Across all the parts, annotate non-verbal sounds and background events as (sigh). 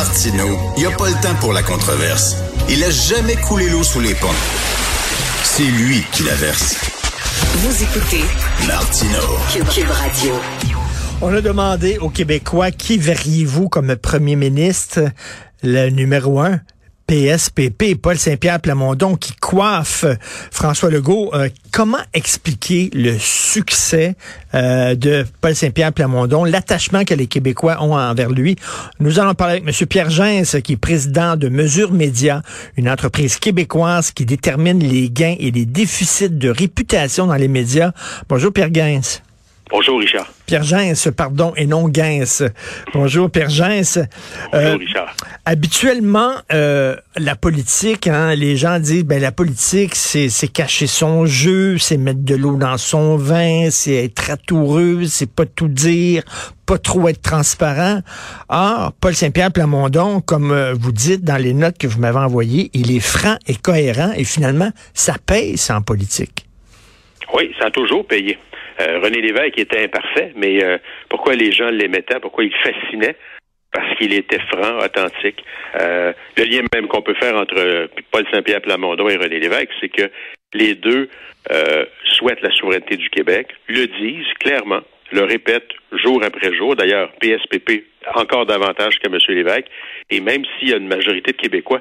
Martineau, il n'y a pas le temps pour la controverse. Il a jamais coulé l'eau sous les ponts. C'est lui qui la verse. Vous écoutez Martineau. Cube Radio. On a demandé aux Québécois qui verriez-vous comme premier ministre, le numéro un? PSPP, Paul Saint-Pierre Plamondon, qui coiffe François Legault. Euh, comment expliquer le succès euh, de Paul Saint-Pierre Plamondon, l'attachement que les Québécois ont envers lui? Nous allons parler avec M. Pierre Gens, qui est président de Mesure Média, une entreprise québécoise qui détermine les gains et les déficits de réputation dans les médias. Bonjour Pierre Gens. Bonjour, Richard. Pierre Gens, pardon, et non Gens. Bonjour, Pierre Gens. Bonjour, Richard. Habituellement, euh, la politique, hein, les gens disent, ben la politique, c'est, cacher son jeu, c'est mettre de l'eau dans son vin, c'est être atoureux, c'est pas tout dire, pas trop être transparent. Or, Paul Saint-Pierre Plamondon, comme euh, vous dites dans les notes que vous m'avez envoyées, il est franc et cohérent, et finalement, ça paye, ça, en politique. Oui, ça a toujours payé. Euh, René Lévesque était imparfait, mais euh, pourquoi les gens l'aimaient pourquoi il fascinait? Parce qu'il était franc, authentique. Euh, le lien même qu'on peut faire entre Paul Saint-Pierre Plamondon et René Lévesque, c'est que les deux souhaitent la souveraineté du Québec, le disent clairement, le répètent jour après jour. D'ailleurs, PSPP encore davantage que M. Lévesque. Et même s'il y a une majorité de Québécois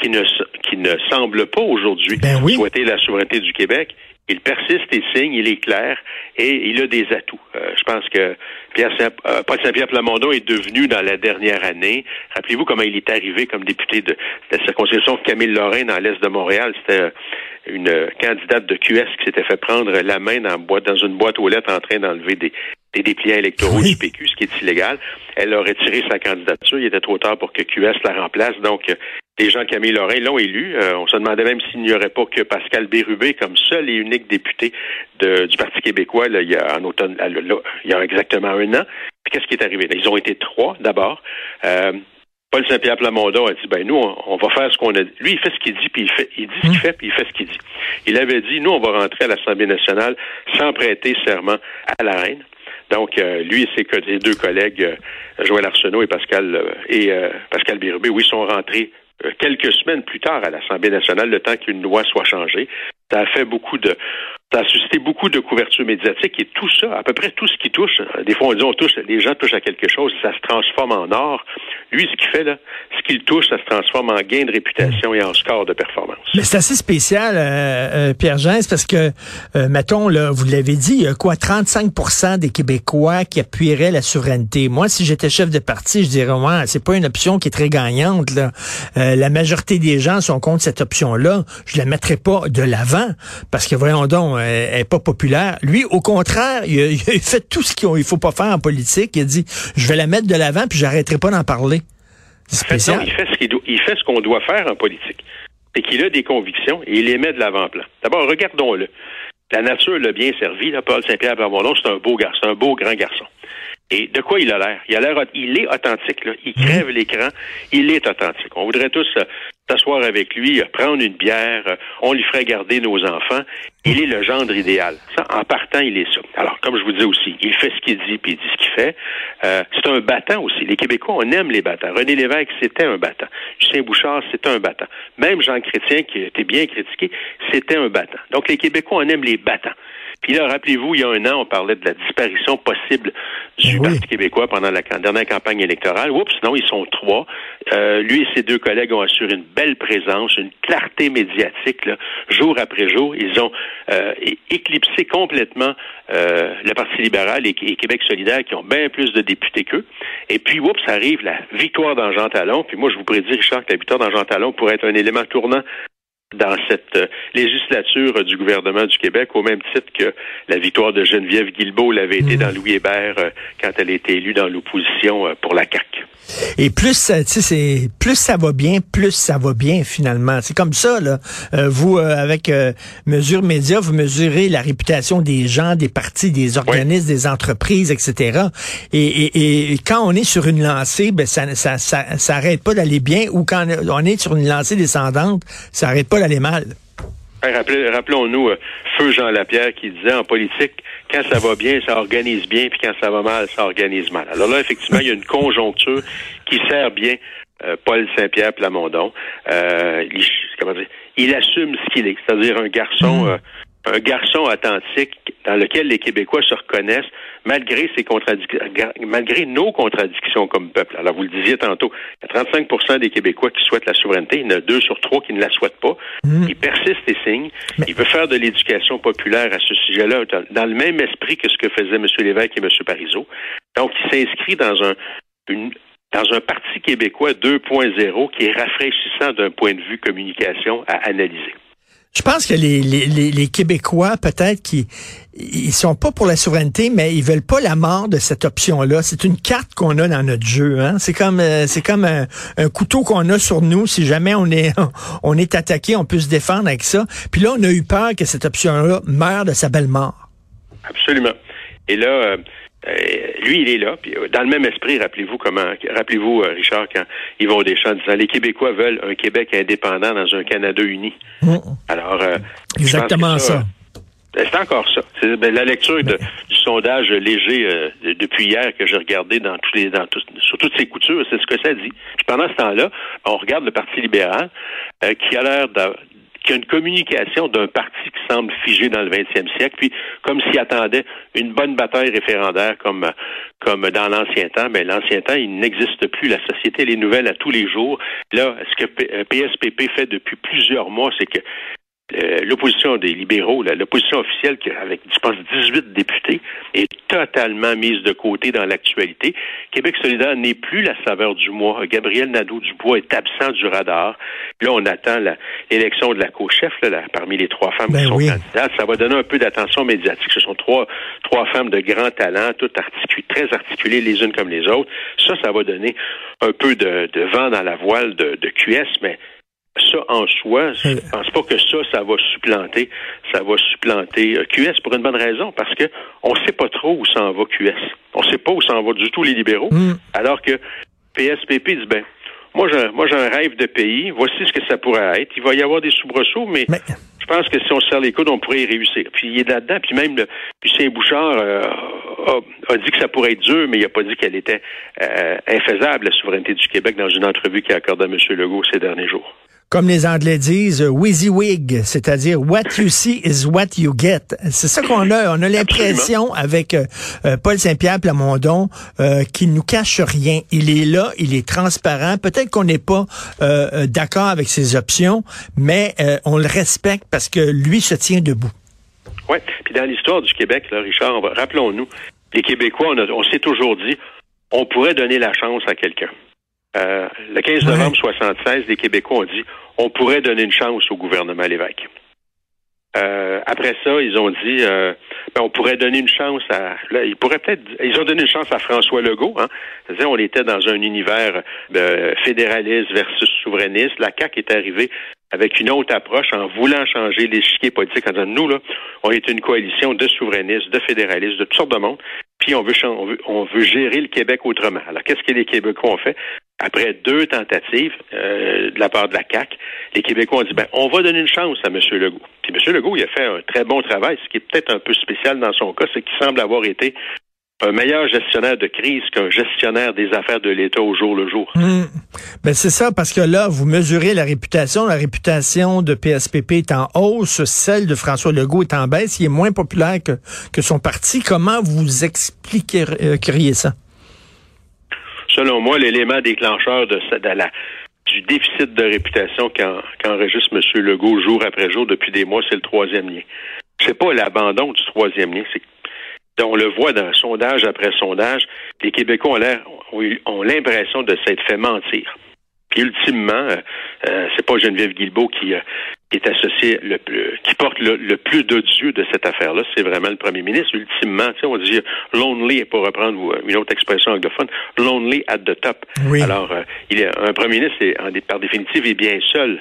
qui ne, qui ne semblent pas aujourd'hui Ben oui. souhaiter la souveraineté du Québec, il persiste et signe, il est clair et il a des atouts. Euh, je pense que Pierre Saint, euh, Paul Saint-Pierre Plamondon est devenu dans la dernière année. Rappelez-vous comment il est arrivé comme député de, de la circonscription de Camille Lorrain dans l'est de Montréal. C'était une candidate de QS qui s'était fait prendre la main dans, boîte, dans une boîte aux lettres en train d'enlever des, des dépliants électoraux Oui. du PQ, ce qui est illégal. Elle a retiré sa candidature. Il était trop tard pour que QS la remplace. Donc, euh, les gens de Camille Lorrain l'ont élu. Euh, on se demandait même s'il n'y aurait pas que Pascal Bérubé comme seul et unique député de- du Parti québécois là, il y a en automne, là, là, il y a exactement un an. Puis qu'est-ce qui est arrivé? Ils ont été trois d'abord. Euh, Paul Saint-Pierre Plamondon a dit ben nous on, on va faire ce qu'on a dit. Lui il fait ce qu'il dit puis il fait il dit ce qu'il fait puis il fait ce qu'il dit. Il avait dit nous on va rentrer à l'Assemblée nationale sans prêter serment à la reine. Donc euh, lui et ses, deux collègues euh, Joël Arsenault et Pascal euh, et euh, Pascal Bérubé oui sont rentrés quelques semaines plus tard à l'Assemblée nationale le temps qu'une loi soit changée. Ça a fait beaucoup de ça a suscité beaucoup de couverture médiatique et tout ça, à peu près tout ce qui touche, des fois on dit on touche, les gens touchent à quelque chose, ça se transforme en or. Lui, ce qu'il fait là, ce qu'il touche, ça se transforme en gain de réputation et en score de performance. Mais c'est assez spécial, euh, euh, Pierre Gens, parce que, euh, mettons, là, vous l'avez dit, il y a quoi, 35% des Québécois qui appuieraient la souveraineté. Moi, si j'étais chef de parti, je dirais, ouais, c'est pas une option qui est très gagnante. Là. Euh, la majorité des gens sont contre cette option-là. Je la mettrais pas de l'avant, parce que, voyons donc, euh, elle est pas populaire. Lui, au contraire, il (laughs) fait tout ce qu'il il faut pas faire en politique. Il dit, je vais la mettre de l'avant, puis j'arrêterai pas d'en parler. C'est En fait, non, spécial. il fait ce qu'il doit- il fait ce qu'on doit faire en politique. C'est qu'il a des convictions et il les met de l'avant-plan. D'abord, regardons-le. La nature l'a bien servi, là, Paul Saint-Pierre Plamondon, c'est un beau garçon, c'est un beau grand garçon. Et de quoi il a l'air? Il a l'air, il est authentique, là. Il crève l'écran. Il est authentique. On voudrait tous euh, s'asseoir avec lui, euh, prendre une bière, euh, on lui ferait garder nos enfants. Il est le gendre idéal. Ça, en partant, il est ça. Alors, comme je vous dis aussi, il fait ce qu'il dit, puis il dit ce qu'il fait. Euh, c'est un battant aussi. Les Québécois, on aime les battants. René Lévesque, c'était un battant. Lucien Bouchard, c'était un battant. Même Jean Chrétien, qui a été bien critiqué, c'était un battant. Donc, les Québécois, on aime les battants. Puis là, rappelez-vous, il y a un an, on parlait de la disparition possible du Eh oui. Parti québécois pendant la dernière campagne électorale. Oups, non, ils sont trois. Euh, lui et ses deux collègues ont assuré une belle présence, une clarté médiatique, là, jour après jour. Ils ont euh, éclipsé complètement euh, le Parti libéral et, et Québec solidaire, qui ont bien plus de députés qu'eux. Et puis, oups, arrive la victoire dans Jean Talon. Puis moi, je vous prédis, Richard, que la victoire dans Jean Talon pourrait être un élément tournant dans cette euh, législature euh, du gouvernement du Québec, au même titre que la victoire de Geneviève Guilbeault l'avait été dans Louis Hébert euh, quand elle a été élue dans l'opposition pour la CAQ. Et plus, ça- tu sais, c'est plus ça va bien, plus ça va bien finalement. C'est comme ça là. Euh, vous euh, avec euh, mesure média, vous mesurez la réputation des gens, des partis, des organismes, des entreprises, etc. Et, et, et quand on est sur une lancée, ben ça ça ça, ça arrête pas d'aller bien. Ou quand on est sur une lancée descendante, ça arrête pas d'aller mal. Rappelons-nous Feu Jean Lapierre qui disait en politique, quand ça va bien, ça organise bien, puis quand ça va mal, ça organise mal. Alors là, effectivement, il y a une conjoncture qui sert bien Paul Saint-Pierre Plamondon. il, comment dire, il assume ce qu'il est, c'est-à-dire un garçon mmh un garçon authentique dans lequel les Québécois se reconnaissent malgré ses contradictions, malgré nos contradictions comme peuple. Alors, vous le disiez tantôt, il y a 35% des Québécois qui souhaitent la souveraineté. Il y en a deux sur trois qui ne la souhaitent pas. Mm. Il persiste et signe. Il veut faire de l'éducation populaire à ce sujet-là dans le même esprit que ce que faisaient M. Lévesque et M. Parizeau. Donc, il s'inscrit dans un, dans un parti québécois 2.0 qui est rafraîchissant d'un point de vue communication à analyser. Je pense que les, les, les, Québécois, peut-être, qui ils sont pas pour la souveraineté, mais ils veulent pas la mort de cette option-là. C'est une carte qu'on a dans notre jeu. Hein? C'est comme euh, c'est comme un, couteau qu'on a sur nous. Si jamais on est (laughs) on est attaqué, on peut se défendre avec ça. Puis là, on a eu peur que cette option-là meure de sa belle mort. Absolument. Et là, euh, lui, il est là. Puis, euh, dans le même esprit, rappelez-vous comment, rappelez-vous, euh, Richard, quand Yvon Deschamps disant les Québécois veulent un Québec indépendant dans un Canada uni. Mm. Alors, exactement ça. C'est encore ça. C'est ben, la lecture de, du sondage léger depuis hier que j'ai regardé dans tous les, dans sur toutes ces coutures, c'est ce que ça dit. Puis pendant ce temps-là, on regarde le Parti libéral qui a l'air qu'il y a une communication d'un parti qui semble figé dans le 20e siècle, puis comme s'il attendait une bonne bataille référendaire comme comme dans l'ancien temps, mais l'ancien temps, il n'existe plus. La société, elle est nouvelle à tous les jours. Là, ce que PSPP fait depuis plusieurs mois, c'est que euh, l'opposition des libéraux, l'opposition officielle qui avec, je pense, 18 députés, est totalement mise de côté dans l'actualité. Québec solidaire n'est plus la saveur du mois. Gabriel Nadeau-Dubois est absent du radar. Là, on attend l'élection de la co-chef parmi les trois femmes ben qui sont candidates. Ça va donner un peu d'attention médiatique. Ce sont trois, trois femmes de grand talent, toutes articulées, très articulées les unes comme les autres. Ça, ça va donner un peu de, vent dans la voile de, de QS, mais ça en soi, je pense pas que ça, ça va supplanter, ça va supplanter euh, QS pour une bonne raison, parce que on sait pas trop où s'en va QS. On sait pas où s'en va du tout les libéraux, hmm. alors que PSPP dit ben moi j'ai moi j'ai un rêve de pays, voici ce que ça pourrait être. Il va y avoir des soubresauts, mais, je pense que si on serre les coudes, on pourrait y réussir. Puis il est là-dedans, puis même le Lucien Bouchard euh, a, dit que ça pourrait être dur, mais il n'a pas dit qu'elle était euh, infaisable, la souveraineté du Québec, dans une entrevue qu'il a accordée à M. Legault ces derniers jours comme les Anglais disent, WYSIWYG, c'est-à-dire what you see is what you get. C'est ça qu'on a. On a l'impression avec euh, euh, Paul Saint-Pierre Plamondon euh, qu'il nous cache rien. Il est là, il est transparent. Peut-être qu'on n'est pas euh, d'accord avec ses options, mais on le respecte parce que lui se tient debout. Oui. Puis dans l'histoire du Québec, là, Richard, rappelons-nous, les Québécois, on, on s'est toujours dit, on pourrait donner la chance à quelqu'un. Euh, le 15 novembre 1976, les Québécois ont dit on pourrait donner une chance au gouvernement Lévesque. Euh, après ça, ils ont dit euh, ben, on pourrait donner une chance à. Là, ils pourraient peut-être. Ils ont donné une chance à François Legault. Hein. C'est-à-dire, on était dans un univers de fédéraliste versus souverainiste. La CAQ est arrivée avec une autre approche en voulant changer l'échiquier politique en disant nous là, on est une coalition de souverainistes, de fédéralistes, de toutes sortes de monde. Puis on veut, on veut, on veut gérer le Québec autrement. Alors qu'est-ce que les Québécois ont fait? Après deux tentatives euh, de la part de la CAC, les Québécois ont dit ben on va donner une chance à M. Legault. Puis M. Legault, il a fait un très bon travail. Ce qui est peut-être un peu spécial dans son cas, c'est qu'il semble avoir été un meilleur gestionnaire de crise qu'un gestionnaire des affaires de l'État au jour le jour. Mmh. Ben c'est ça, parce que là, vous mesurez la réputation. La réputation de PSPP est en hausse, celle de François Legault est en baisse. Il est moins populaire que, que son parti. Comment vous expliqueriez ça? Selon moi, l'élément déclencheur de, la, du déficit de réputation qu'enregistre M. Legault jour après jour depuis des mois, c'est le troisième lien. C'est pas l'abandon du troisième lien, c'est on le voit dans sondage après sondage, les Québécois ont l'impression de s'être fait mentir. Puis ultimement, euh, euh, c'est pas Geneviève Guilbeault qui, euh, est associée le qui porte le, plus d'odieux de cette affaire-là, c'est vraiment le premier ministre. Ultimement, on dit lonely, pour reprendre une autre expression anglophone, lonely at the top. Alors, il est un premier ministre, est, en, par définitive, est bien seul.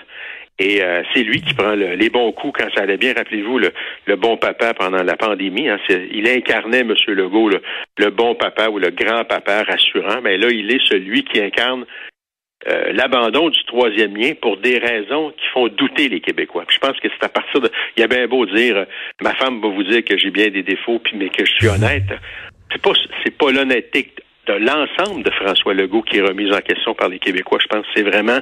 Et c'est lui qui prend les bons coups quand ça allait bien. Rappelez-vous le, bon papa pendant la pandémie. Hein, il incarnait, M. Legault, le, le, bon papa ou le grand papa rassurant. Mais là, il est celui qui incarne euh, l'abandon du troisième lien pour des raisons qui font douter les Québécois. je pense que c'est à partir de... Il y a bien beau dire, euh, ma femme va vous dire que j'ai bien des défauts, puis mais que je suis honnête. C'est pas, c'est pas l'honnêteté de l'ensemble de François Legault qui est remise en question par les Québécois. Je pense que c'est vraiment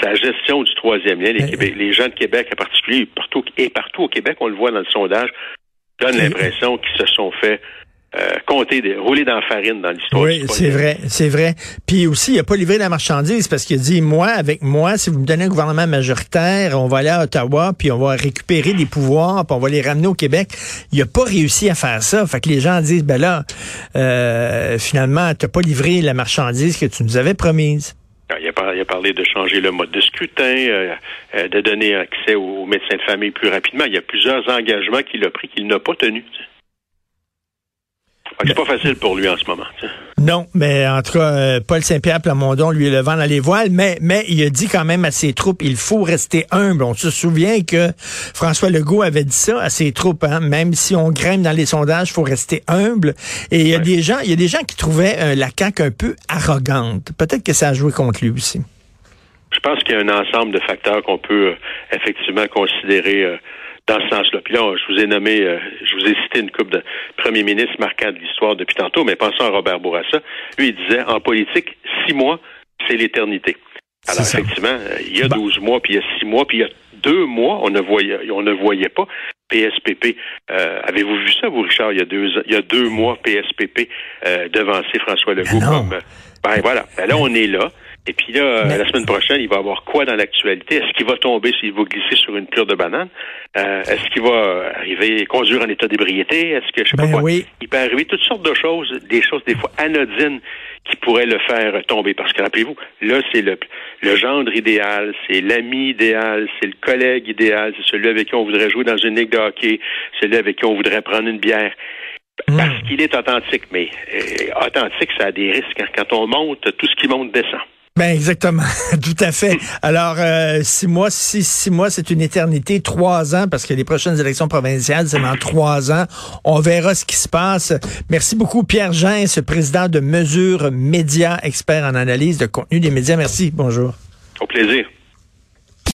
sa gestion du troisième lien. Les, les gens de Québec en particulier, partout, et partout au Québec, on le voit dans le sondage, donnent l'impression qu'ils se sont fait euh, compter, rouler dans la farine dans l'histoire. Oui, c'est vrai, c'est vrai. Puis aussi, il a pas livré la marchandise parce qu'il a dit, moi, avec moi, si vous me donnez un gouvernement majoritaire, on va aller à Ottawa, puis on va récupérer des pouvoirs, puis on va les ramener au Québec. Il a pas réussi à faire ça. Fait que les gens disent, ben là, euh, finalement, t'as pas livré la marchandise que tu nous avais promise. Ah, il a, parlé de changer le mode de scrutin, euh, euh, de donner accès aux médecins de famille plus rapidement. Il y a plusieurs engagements qu'il a pris qu'il n'a pas tenus. C'est pas facile pour lui en ce moment. Non, mais en tout cas, euh, Paul Saint-Pierre Plamondon, lui, est le vent dans les voiles, mais, mais il a dit quand même à ses troupes, il faut rester humble. On se souvient que François Legault avait dit ça à ses troupes, hein, même si on grimpe dans les sondages, il faut rester humble. Et il y a des gens, il y a des gens qui trouvaient euh, la CAQ un peu arrogante. Peut-être que ça a joué contre lui aussi. Je pense qu'il y a un ensemble de facteurs qu'on peut euh, effectivement considérer dans ce sens-là. Puis là, je vous ai nommé, euh, je vous ai cité une coupe de premiers ministres marquants de l'histoire depuis tantôt, mais pensons à Robert Bourassa. Lui, il disait, en politique, six mois, c'est l'éternité. Alors, effectivement, euh, il y a douze mois, puis il y a six mois, puis il y a deux mois, on ne voyait, on ne voyait pas PSPP. Euh, avez-vous vu ça, vous, Richard, il y a deux, il y a deux mois, PSPP devancer François Legault comme... Ben voilà, ben là, on est là. Et puis là, la semaine prochaine, il va avoir quoi dans l'actualité? Est-ce qu'il va tomber s'il va glisser sur une cure de banane? Euh, est-ce qu'il va arriver conduire en état d'ébriété? Est-ce que je sais pas ben quoi? Il peut arriver toutes sortes de choses, des choses des fois anodines qui pourraient le faire tomber. Parce que rappelez-vous, là, c'est le, le gendre idéal, c'est l'ami idéal, c'est le collègue idéal, c'est celui avec qui on voudrait jouer dans une ligue de hockey, celui avec qui on voudrait prendre une bière. Parce hmm. qu'il est authentique, mais euh, authentique, ça a des risques. Hein. Quand on monte, tout ce qui monte descend. Ben exactement, (laughs) tout à fait. Alors euh, six mois, six, six mois, c'est une éternité. Trois ans, parce que les prochaines élections provinciales, c'est dans trois ans. On verra ce qui se passe. Merci beaucoup, Pierre Jean, ce président de Mesure Média, expert en analyse de contenu des médias. Merci. Bonjour. Au plaisir.